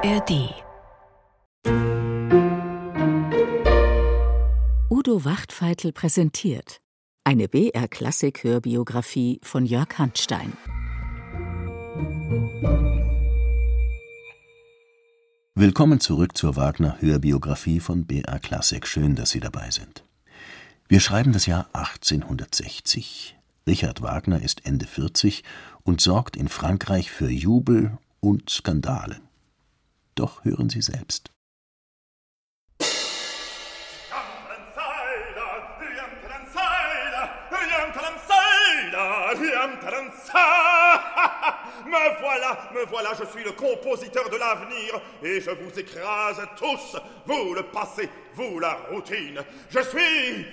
ARD Udo Wachtfeitel präsentiert eine BR-Klassik-Hörbiografie von Jörg Handstein. Willkommen zurück zur Wagner-Hörbiografie von BR Klassik. Schön, dass Sie dabei sind. Wir schreiben das Jahr 1860. Richard Wagner ist Ende 40 und sorgt in Frankreich für Jubel und Skandale. Doch hören Sie selbst. Me voilà, me voilà, je suis le compositeur de l'avenir et je vous écrase tous, vous le passé, vous la routine. Je suis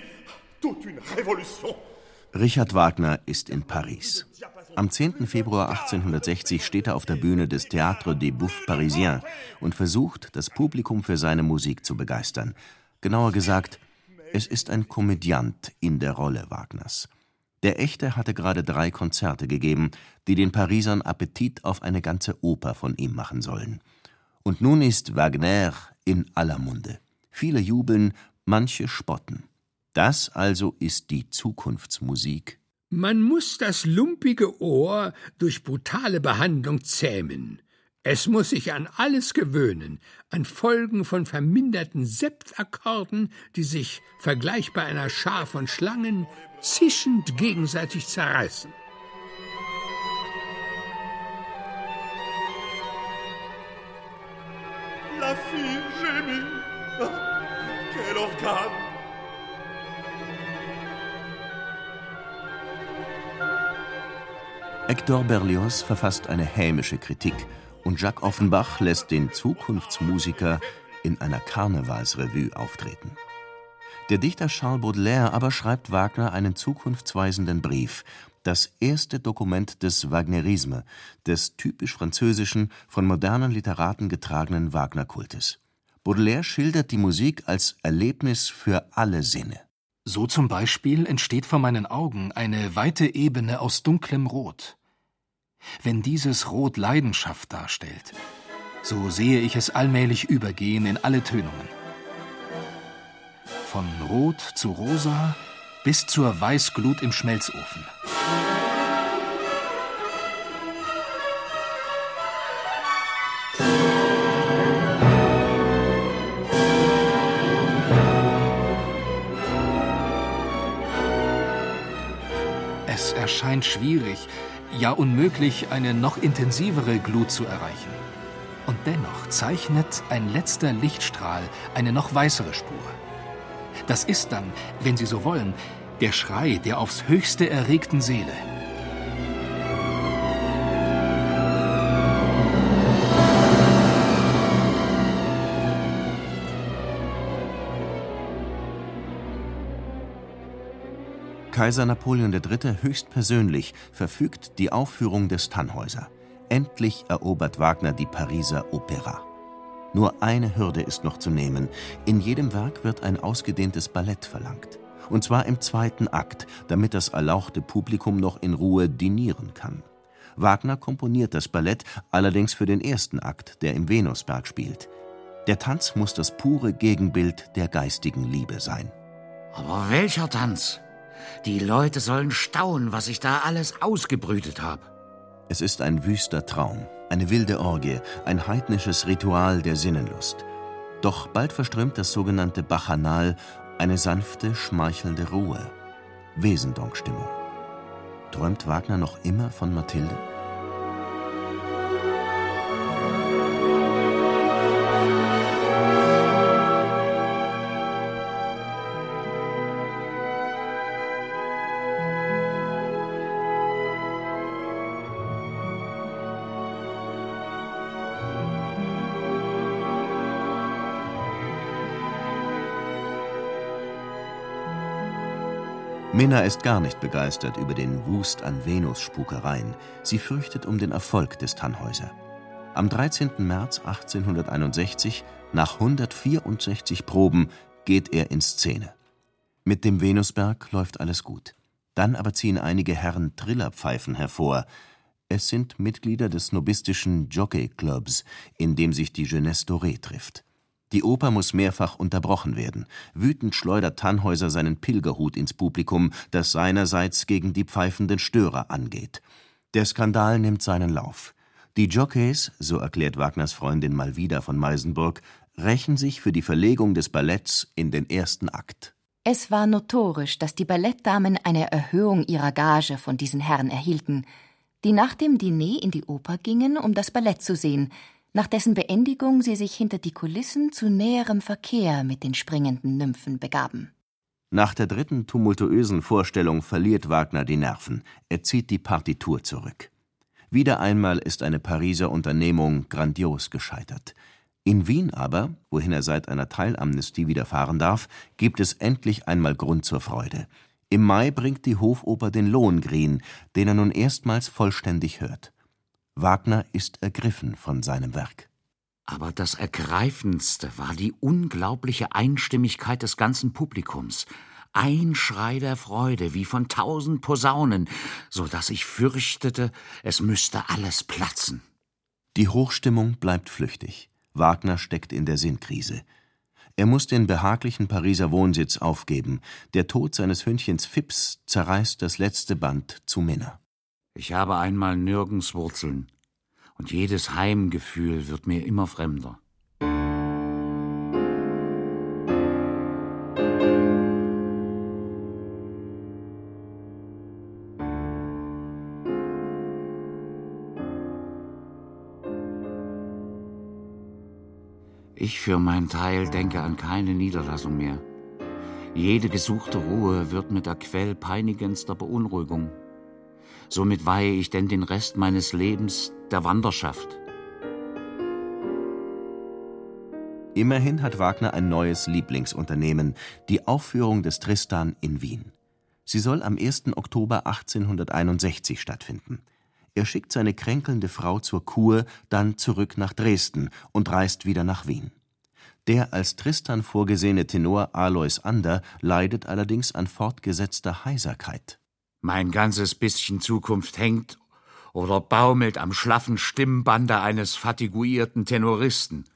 toute une révolution. Richard Wagner ist in Paris. Am 10. Februar 1860 steht er auf der Bühne des Théâtre des Bouffes Parisiens und versucht, das Publikum für seine Musik zu begeistern. Genauer gesagt, es ist ein Komödiant in der Rolle Wagners. Der Echte hatte gerade drei Konzerte gegeben, die den Parisern Appetit auf eine ganze Oper von ihm machen sollen. Und nun ist Wagner in aller Munde. Viele jubeln, manche spotten. Das also ist die Zukunftsmusik. Man muss das lumpige Ohr durch brutale Behandlung zähmen. Es muss sich an alles gewöhnen, an Folgen von verminderten Septakkorden, die sich, vergleichbar einer Schar von Schlangen, zischend gegenseitig zerreißen. La fille gémit. Quel organe Hector Berlioz verfasst eine hämische Kritik und Jacques Offenbach lässt den Zukunftsmusiker in einer Karnevalsrevue auftreten. Der Dichter Charles Baudelaire aber schreibt Wagner einen zukunftsweisenden Brief, das erste Dokument des Wagnerisme, des typisch französischen, von modernen Literaten getragenen Wagner-Kultes. Baudelaire schildert die Musik als Erlebnis für alle Sinne. So zum Beispiel entsteht vor meinen Augen eine weite Ebene aus dunklem Rot. Wenn dieses Rot Leidenschaft darstellt, so sehe ich es allmählich übergehen in alle Tönungen. Von Rot zu Rosa bis zur Weißglut im Schmelzofen. Es erscheint schwierig, ja unmöglich, eine noch intensivere Glut zu erreichen. Und dennoch zeichnet ein letzter Lichtstrahl eine noch weißere Spur. Das ist dann, wenn Sie so wollen, der Schrei der aufs höchste erregten Seele. Kaiser Napoleon III. höchstpersönlich verfügt die Aufführung des Tannhäuser. Endlich erobert Wagner die Pariser Opera. Nur eine Hürde ist noch zu nehmen. In jedem Werk wird ein ausgedehntes Ballett verlangt. Und zwar im zweiten Akt, damit das erlauchte Publikum noch in Ruhe dinieren kann. Wagner komponiert das Ballett allerdings für den ersten Akt, der im Venusberg spielt. Der Tanz muss das pure Gegenbild der geistigen Liebe sein. Aber welcher Tanz? Die Leute sollen staunen, was ich da alles ausgebrütet habe. Es ist ein wüster Traum, eine wilde Orgie, ein heidnisches Ritual der Sinnenlust. Doch bald verströmt das sogenannte Bacchanal eine sanfte, schmeichelnde Ruhe. Wesendonck-Stimmung. Träumt Wagner noch immer von Mathilde? Minna ist gar nicht begeistert über den Wust an Venus-Spukereien. Sie fürchtet um den Erfolg des Tannhäuser. Am 13. März 1861, nach 164 Proben, geht er in Szene. Mit dem Venusberg läuft alles gut. Dann aber ziehen einige Herren Trillerpfeifen hervor. Es sind Mitglieder des snobistischen Jockey-Clubs, in dem sich die Jeunesse Dorée trifft. Die Oper muss mehrfach unterbrochen werden. Wütend schleudert Tannhäuser seinen Pilgerhut ins Publikum, das seinerseits gegen die pfeifenden Störer angeht. Der Skandal nimmt seinen Lauf. Die Jockeys, so erklärt Wagners Freundin Malvida von Meisenburg, rächen sich für die Verlegung des Balletts in den ersten Akt. Es war notorisch, dass die Ballettdamen eine Erhöhung ihrer Gage von diesen Herren erhielten, die nach dem Diner in die Oper gingen, um das Ballett zu sehen, nach dessen Beendigung sie sich hinter die Kulissen zu näherem Verkehr mit den springenden Nymphen begaben. Nach der dritten tumultuösen Vorstellung verliert Wagner die Nerven. Er zieht die Partitur zurück. Wieder einmal ist eine Pariser Unternehmung grandios gescheitert. In Wien aber, wohin er seit einer Teilamnestie wieder fahren darf, gibt es endlich einmal Grund zur Freude. Im Mai bringt die Hofoper den Lohengrin, den er nun erstmals vollständig hört. Wagner ist ergriffen von seinem Werk. Aber das Ergreifendste war die unglaubliche Einstimmigkeit des ganzen Publikums. Ein Schrei der Freude, wie von tausend Posaunen, so dass ich fürchtete, es müsste alles platzen. Die Hochstimmung bleibt flüchtig. Wagner steckt in der Sinnkrise. Er muss den behaglichen Pariser Wohnsitz aufgeben. Der Tod seines Hündchens Fips zerreißt das letzte Band zu Minna. Ich habe einmal nirgends Wurzeln, und jedes Heimgefühl wird mir immer fremder. Ich für mein Teil denke an keine Niederlassung mehr. Jede gesuchte Ruhe wird mit der Quell peinigendster Beunruhigung. Somit weihe ich denn den Rest meines Lebens der Wanderschaft. Immerhin hat Wagner ein neues Lieblingsunternehmen, die Aufführung des Tristan in Wien. Sie soll am 1. Oktober 1861 stattfinden. Er schickt seine kränkelnde Frau zur Kur, dann zurück nach Dresden und reist wieder nach Wien. Der als Tristan vorgesehene Tenor Alois Ander leidet allerdings an fortgesetzter Heiserkeit. Mein ganzes bisschen Zukunft hängt oder baumelt am schlaffen Stimmbande eines fatiguierten Tenoristen.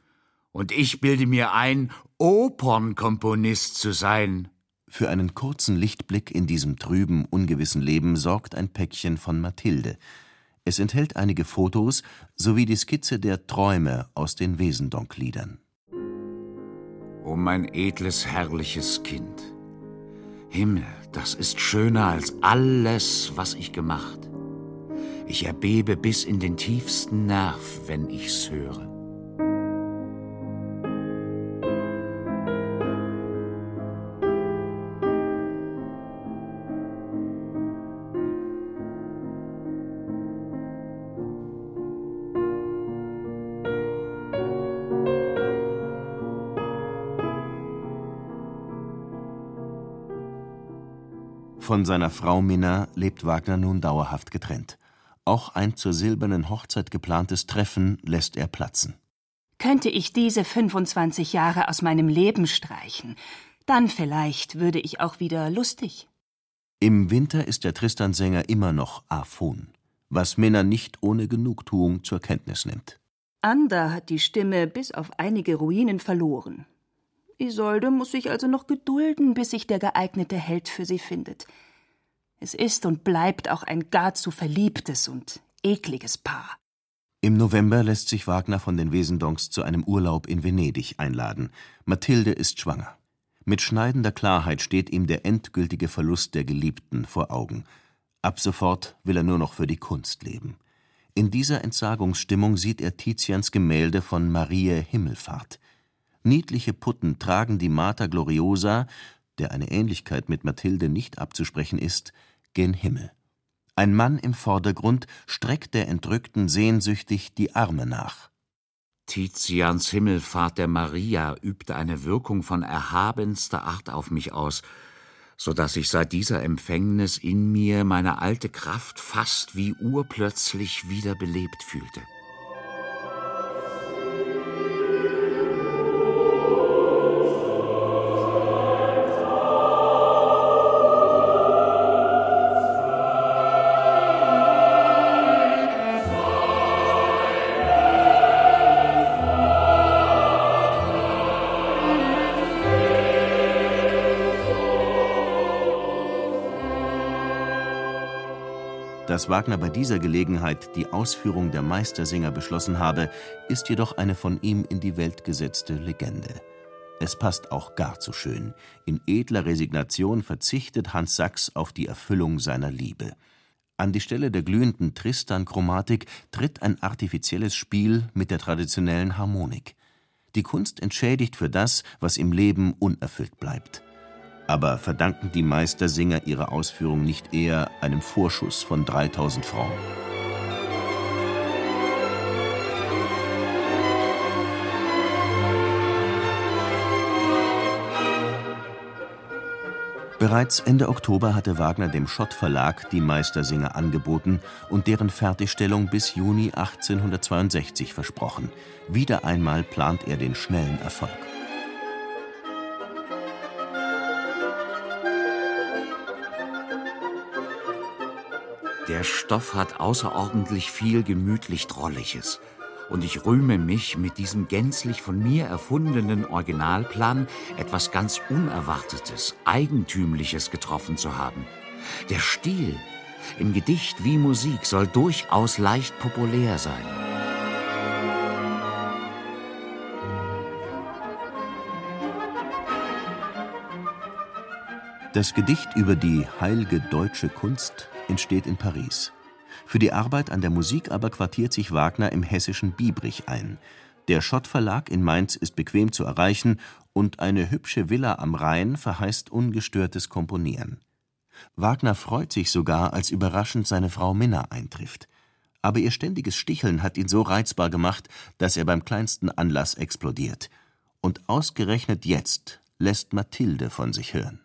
Und ich bilde mir ein, Opernkomponist zu sein. Für einen kurzen Lichtblick in diesem trüben, ungewissen Leben sorgt ein Päckchen von Mathilde. Es enthält einige Fotos sowie die Skizze der Träume aus den Wesendonck-Liedern. O mein edles, herrliches Kind! Himmel, das ist schöner als alles, was ich gemacht. Ich erbebe bis in den tiefsten Nerv, wenn ich's höre. Von seiner Frau Minna lebt Wagner nun dauerhaft getrennt. Auch ein zur silbernen Hochzeit geplantes Treffen lässt er platzen. Könnte ich diese 25 Jahre aus meinem Leben streichen, dann vielleicht würde ich auch wieder lustig. Im Winter ist der Tristan-Sänger immer noch Aphon, was Minna nicht ohne Genugtuung zur Kenntnis nimmt. Ander hat die Stimme bis auf einige Ruinen verloren. Isolde muss sich also noch gedulden, bis sich der geeignete Held für sie findet. Es ist und bleibt auch ein gar zu verliebtes und ekliges Paar. Im November lässt sich Wagner von den Wesendonks zu einem Urlaub in Venedig einladen. Mathilde ist schwanger. Mit schneidender Klarheit steht ihm der endgültige Verlust der Geliebten vor Augen. Ab sofort will er nur noch für die Kunst leben. In dieser Entsagungsstimmung sieht er Tizians Gemälde von Marie Himmelfahrt. Niedliche Putten tragen die Mater Gloriosa, der eine Ähnlichkeit mit Mathilde nicht abzusprechen ist, gen Himmel. Ein Mann im Vordergrund streckt der Entrückten sehnsüchtig die Arme nach. Tizians Himmelfahrt der Maria übte eine Wirkung von erhabenster Art auf mich aus, so dass ich seit dieser Empfängnis in mir meine alte Kraft fast wie urplötzlich wiederbelebt fühlte. Dass Wagner bei dieser Gelegenheit die Ausführung der Meistersinger beschlossen habe, ist jedoch eine von ihm in die Welt gesetzte Legende. Es passt auch gar zu schön. In edler Resignation verzichtet Hans Sachs auf die Erfüllung seiner Liebe. An die Stelle der glühenden Tristan-Chromatik tritt ein artifizielles Spiel mit der traditionellen Harmonik. Die Kunst entschädigt für das, was im Leben unerfüllt bleibt. Aber verdanken die Meistersinger ihre Ausführung nicht eher einem Vorschuss von 3000 Francs? Bereits Ende Oktober hatte Wagner dem Schott Verlag die Meistersinger angeboten und deren Fertigstellung bis Juni 1862 versprochen. Wieder einmal plant er den schnellen Erfolg. Der Stoff hat außerordentlich viel gemütlich Drolliges und ich rühme mich, mit diesem gänzlich von mir erfundenen Originalplan etwas ganz Unerwartetes, Eigentümliches getroffen zu haben. Der Stil, im Gedicht wie Musik, soll durchaus leicht populär sein. Das Gedicht über die heilge deutsche Kunst entsteht in Paris. Für die Arbeit an der Musik aber quartiert sich Wagner im hessischen Biebrich ein. Der Schott Verlag in Mainz ist bequem zu erreichen und eine hübsche Villa am Rhein verheißt ungestörtes Komponieren. Wagner freut sich sogar, als überraschend seine Frau Minna eintrifft. Aber ihr ständiges Sticheln hat ihn so reizbar gemacht, dass er beim kleinsten Anlass explodiert. Und ausgerechnet jetzt lässt Mathilde von sich hören.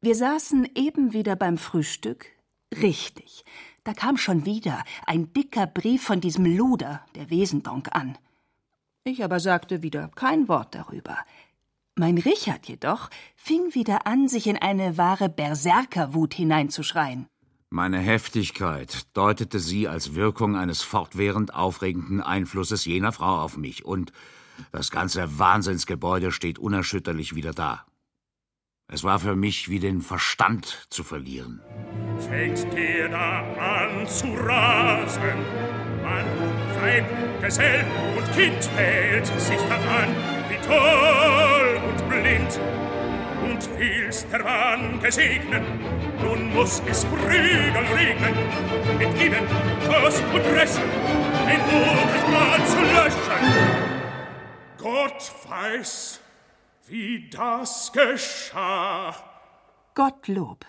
Wir saßen eben wieder beim Frühstück. Richtig. Da kam schon wieder ein dicker Brief von diesem Luder, der Wesendonk, an. Ich aber sagte wieder kein Wort darüber. Mein Richard jedoch fing wieder an, sich in eine wahre Berserkerwut hineinzuschreien. Meine Heftigkeit deutete sie als Wirkung eines fortwährend aufregenden Einflusses jener Frau auf mich, und das ganze Wahnsinnsgebäude steht unerschütterlich wieder da. Es war für mich wie den Verstand zu verlieren. Fängt der da an zu rasen? Mann, Weib, Gesell und Kind hält sich dann an, wie toll und blind. Und willst der Wahn gesegnen, nun muss es Prügel regnen, mit ihnen Kurs und Dreschen, ein gutes Mal zu löschen. Gott weiß, wie das geschah. Gottlob,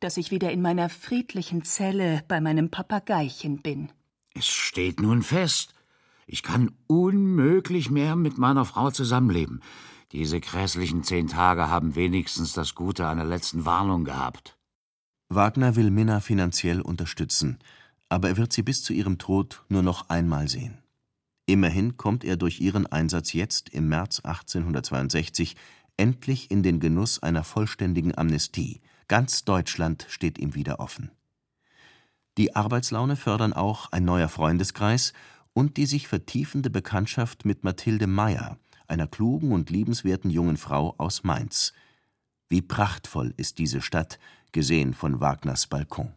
dass ich wieder in meiner friedlichen Zelle bei meinem Papageichen bin. Es steht nun fest. Ich kann unmöglich mehr mit meiner Frau zusammenleben. Diese grässlichen zehn Tage haben wenigstens das Gute einer letzten Warnung gehabt. Wagner will Minna finanziell unterstützen, aber er wird sie bis zu ihrem Tod nur noch einmal sehen. Immerhin kommt er durch ihren Einsatz jetzt im März 1862 endlich in den Genuss einer vollständigen Amnestie. Ganz Deutschland steht ihm wieder offen. Die Arbeitslaune fördern auch ein neuer Freundeskreis und die sich vertiefende Bekanntschaft mit Mathilde Meyer, einer klugen und liebenswerten jungen Frau aus Mainz. Wie prachtvoll ist diese Stadt, gesehen von Wagners Balkon.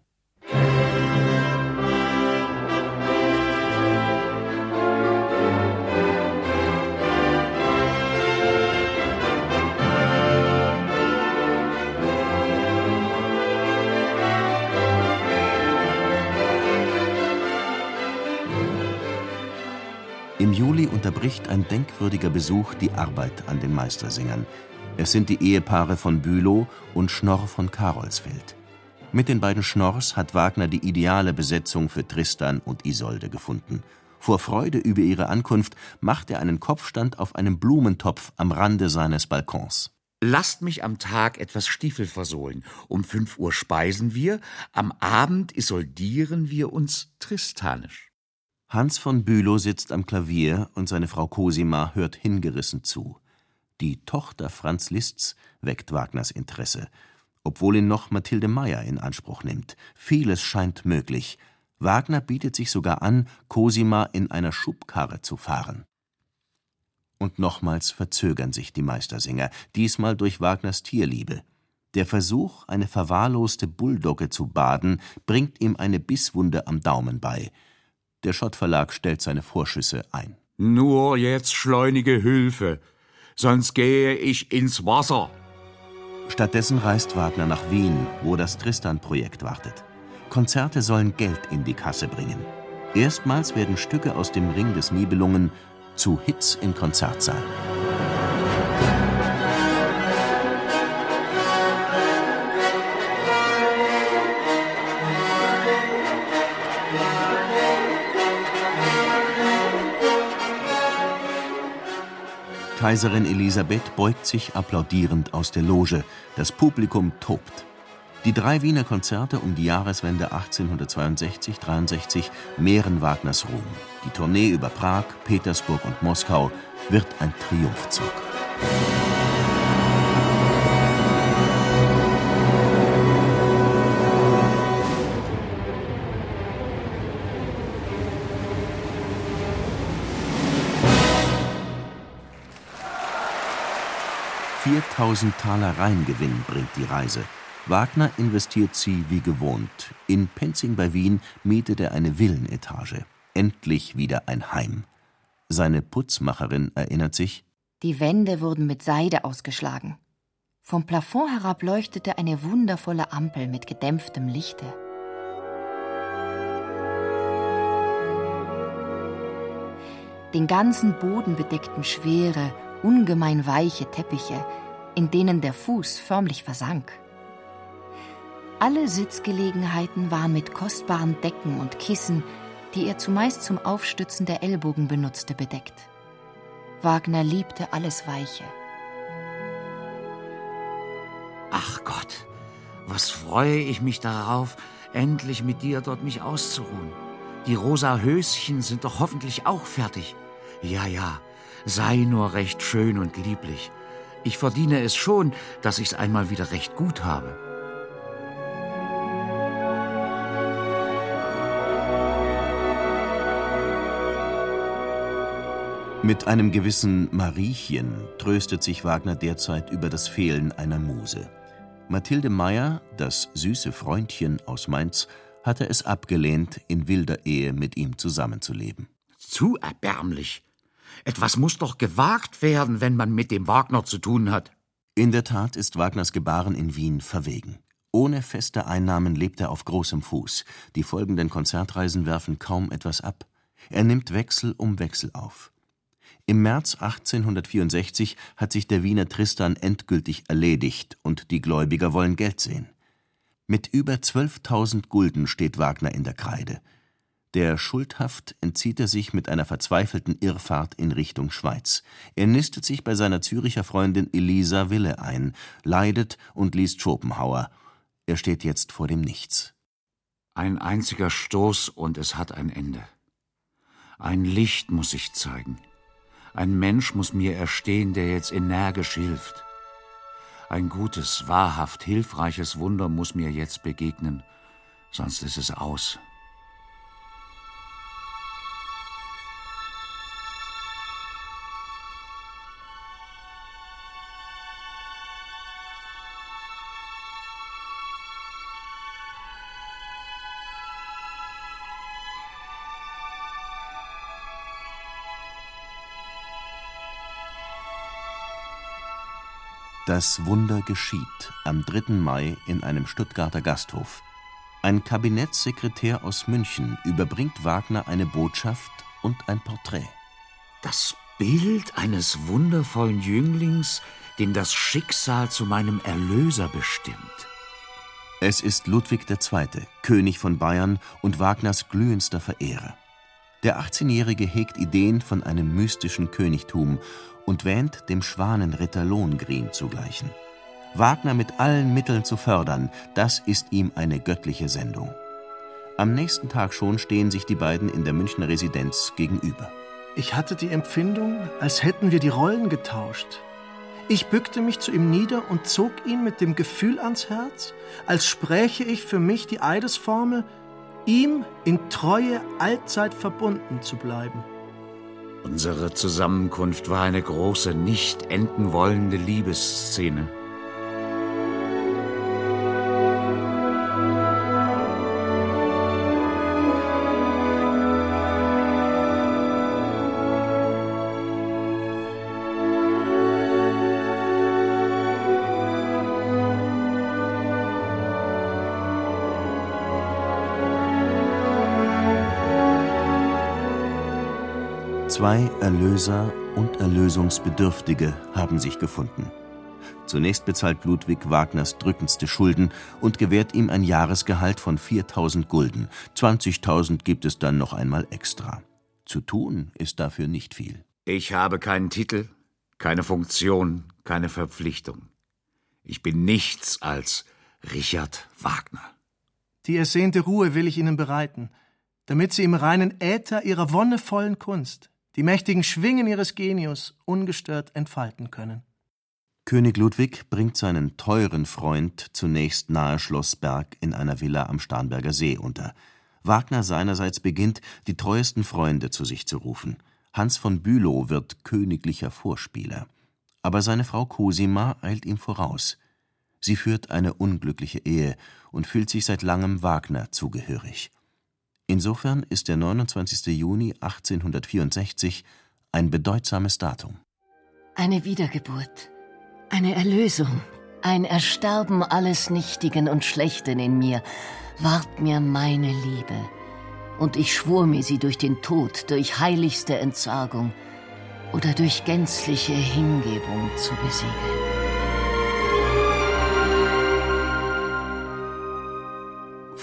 Im unterbricht ein denkwürdiger Besuch die Arbeit an den Meistersingern. Es sind die Ehepaare von Bülow und Schnorr von Karolsfeld. Mit den beiden Schnorrs hat Wagner die ideale Besetzung für Tristan und Isolde gefunden. Vor Freude über ihre Ankunft macht er einen Kopfstand auf einem Blumentopf am Rande seines Balkons. Lasst mich am Tag etwas Stiefel versohlen. Um fünf Uhr speisen wir, am Abend isoldieren wir uns tristanisch. Hans von Bülow sitzt am Klavier und seine Frau Cosima hört hingerissen zu. Die Tochter Franz Liszts weckt Wagners Interesse, obwohl ihn noch Mathilde Meyer in Anspruch nimmt. Vieles scheint möglich. Wagner bietet sich sogar an, Cosima in einer Schubkarre zu fahren. Und nochmals verzögern sich die Meistersinger, diesmal durch Wagners Tierliebe. Der Versuch, eine verwahrloste Bulldogge zu baden, bringt ihm eine Bisswunde am Daumen bei. Der Schott-Verlag stellt seine Vorschüsse ein. Nur jetzt schleunige Hilfe, sonst gehe ich ins Wasser. Stattdessen reist Wagner nach Wien, wo das Tristan-Projekt wartet. Konzerte sollen Geld in die Kasse bringen. Erstmals werden Stücke aus dem Ring des Nibelungen zu Hits im Konzertsaal. 'Kaiserin Elisabeth beugt sich applaudierend aus der Loge. Das Publikum tobt. Die drei Wiener Konzerte um die Jahreswende 1862 / 63 mehren Wagners Ruhm. Die Tournee über Prag, Petersburg und Moskau wird ein Triumphzug. 4000 Taler Reingewinn bringt die Reise. Wagner investiert sie wie gewohnt. In Penzing bei Wien mietet er eine Villenetage. Endlich wieder ein Heim. Seine Putzmacherin erinnert sich: Die Wände wurden mit Seide ausgeschlagen. Vom Plafond herab leuchtete eine wundervolle Ampel mit gedämpftem Lichte. Den ganzen Boden bedeckten schwere, ungemein weiche Teppiche, in denen der Fuß förmlich versank. Alle Sitzgelegenheiten waren mit kostbaren Decken und Kissen, die er zumeist zum Aufstützen der Ellbogen benutzte, bedeckt. Wagner liebte alles Weiche. Ach Gott, was freue ich mich darauf, endlich mit dir dort mich auszuruhen. Die rosa Höschen sind doch hoffentlich auch fertig. Ja, ja, sei nur recht schön und lieblich. Ich verdiene es schon, dass ich's einmal wieder recht gut habe. Mit einem gewissen Mariechen tröstet sich Wagner derzeit über das Fehlen einer Muse. Mathilde Meyer, das süße Freundchen aus Mainz, hatte es abgelehnt, in wilder Ehe mit ihm zusammenzuleben. Zu erbärmlich. Etwas muss doch gewagt werden, wenn man mit dem Wagner zu tun hat. In der Tat ist Wagners Gebaren in Wien verwegen. Ohne feste Einnahmen lebt er auf großem Fuß. Die folgenden Konzertreisen werfen kaum etwas ab. Er nimmt Wechsel um Wechsel auf. Im März 1864 hat sich der Wiener Tristan endgültig erledigt und die Gläubiger wollen Geld sehen. Mit über 12.000 Gulden steht Wagner in der Kreide. Der Schuldhaft entzieht er sich mit einer verzweifelten Irrfahrt in Richtung Schweiz. Er nistet sich bei seiner Züricher Freundin Elisa Wille ein, leidet und liest Schopenhauer. Er steht jetzt vor dem Nichts. Ein einziger Stoß und es hat ein Ende. Ein Licht muss sich zeigen. Ein Mensch muss mir erstehen, der jetzt energisch hilft. Ein gutes, wahrhaft hilfreiches Wunder muss mir jetzt begegnen, sonst ist es aus. Das Wunder geschieht am 3. Mai in einem Stuttgarter Gasthof. Ein Kabinettssekretär aus München überbringt Wagner eine Botschaft und ein Porträt. Das Bild eines wundervollen Jünglings, den das Schicksal zu meinem Erlöser bestimmt. Es ist Ludwig II., König von Bayern und Wagners glühendster Verehrer. Der 18-Jährige hegt Ideen von einem mystischen Königtum und wähnt, dem Schwanenritter Lohengrin zu gleichen. Wagner mit allen Mitteln zu fördern, das ist ihm eine göttliche Sendung. Am nächsten Tag schon stehen sich die beiden in der Münchner Residenz gegenüber. Ich hatte die Empfindung, als hätten wir die Rollen getauscht. Ich bückte mich zu ihm nieder und zog ihn mit dem Gefühl ans Herz, als spräche ich für mich die Eidesformel, ihm in Treue allzeit verbunden zu bleiben. Unsere Zusammenkunft war eine große, nicht enden wollende Liebesszene. Zwei Erlöser und Erlösungsbedürftige haben sich gefunden. Zunächst bezahlt Ludwig Wagners drückendste Schulden und gewährt ihm ein Jahresgehalt von 4000 Gulden. 20.000 gibt es dann noch einmal extra. Zu tun ist dafür nicht viel. Ich habe keinen Titel, keine Funktion, keine Verpflichtung. Ich bin nichts als Richard Wagner. Die ersehnte Ruhe will ich Ihnen bereiten, damit Sie im reinen Äther Ihrer wonnevollen Kunst die mächtigen Schwingen Ihres Genius ungestört entfalten können. König Ludwig bringt seinen teuren Freund zunächst nahe Schloss Berg in einer Villa am Starnberger See unter. Wagner seinerseits beginnt, die treuesten Freunde zu sich zu rufen. Hans von Bülow wird königlicher Vorspieler. Aber seine Frau Cosima eilt ihm voraus. Sie führt eine unglückliche Ehe und fühlt sich seit langem Wagner zugehörig. Insofern ist der 29. Juni 1864 ein bedeutsames Datum. Eine Wiedergeburt, eine Erlösung, ein Ersterben alles Nichtigen und Schlechten in mir, ward mir meine Liebe und ich schwor mir sie durch den Tod, durch heiligste Entsagung oder durch gänzliche Hingebung zu besiegeln.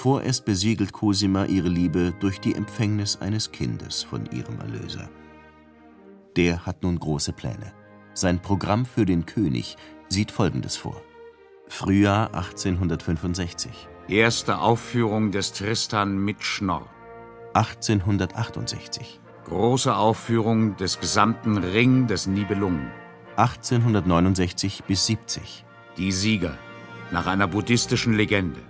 Vorerst besiegelt Cosima ihre Liebe durch die Empfängnis eines Kindes von ihrem Erlöser. Der hat nun große Pläne. Sein Programm für den König sieht Folgendes vor. Frühjahr 1865. Erste Aufführung des Tristan mit Schnorr. 1868. Große Aufführung des gesamten Ring des Nibelungen. 1869 bis 70. Die Sieger nach einer buddhistischen Legende.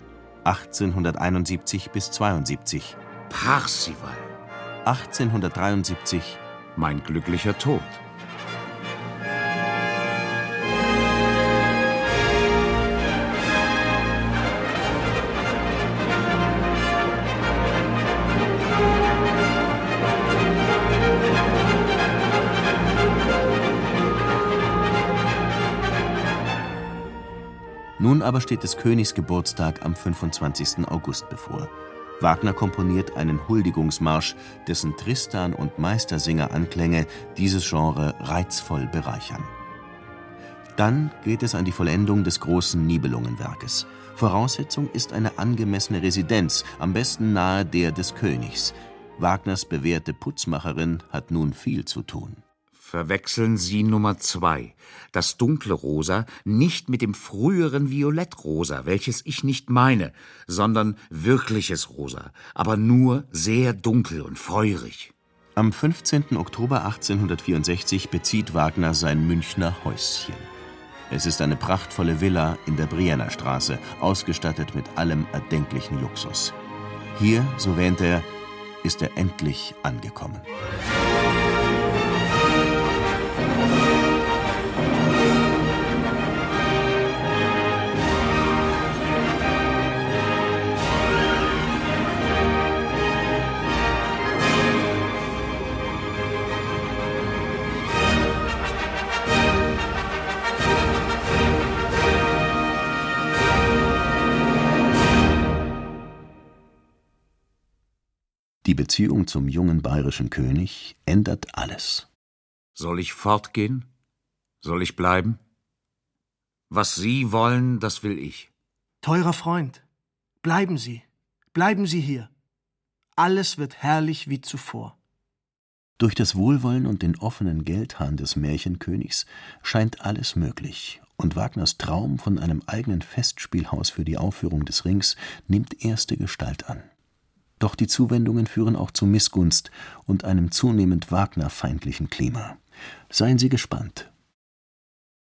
1871 bis 72. Parsival. 1873. Mein glücklicher Tod. Nun aber steht des Königs Geburtstag am 25. August bevor. Wagner komponiert einen Huldigungsmarsch, dessen Tristan und Meistersinger-Anklänge dieses Genre reizvoll bereichern. Dann geht es an die Vollendung des großen Nibelungenwerkes. Voraussetzung ist eine angemessene Residenz, am besten nahe der des Königs. Wagners bewährte Putzmacherin hat nun viel zu tun verwechseln Sie Nummer zwei, das dunkle Rosa, nicht mit dem früheren Violettrosa, welches ich nicht meine, sondern wirkliches Rosa, aber nur sehr dunkel und feurig. Am 15. Oktober 1864 bezieht Wagner sein Münchner Häuschen. Es ist eine prachtvolle Villa in der Brienner Straße, ausgestattet mit allem erdenklichen Luxus. Hier, so wähnt er, ist er endlich angekommen. Beziehung zum jungen bayerischen König ändert alles. Soll ich fortgehen? Soll ich bleiben? Was Sie wollen, das will ich. Teurer Freund, bleiben Sie, bleiben Sie hier. Alles wird herrlich wie zuvor. Durch das Wohlwollen und den offenen Geldhahn des Märchenkönigs scheint alles möglich, und Wagners Traum von einem eigenen Festspielhaus für die Aufführung des Rings nimmt erste Gestalt an. Doch die Zuwendungen führen auch zu Missgunst und einem zunehmend Wagner-feindlichen Klima. Seien Sie gespannt,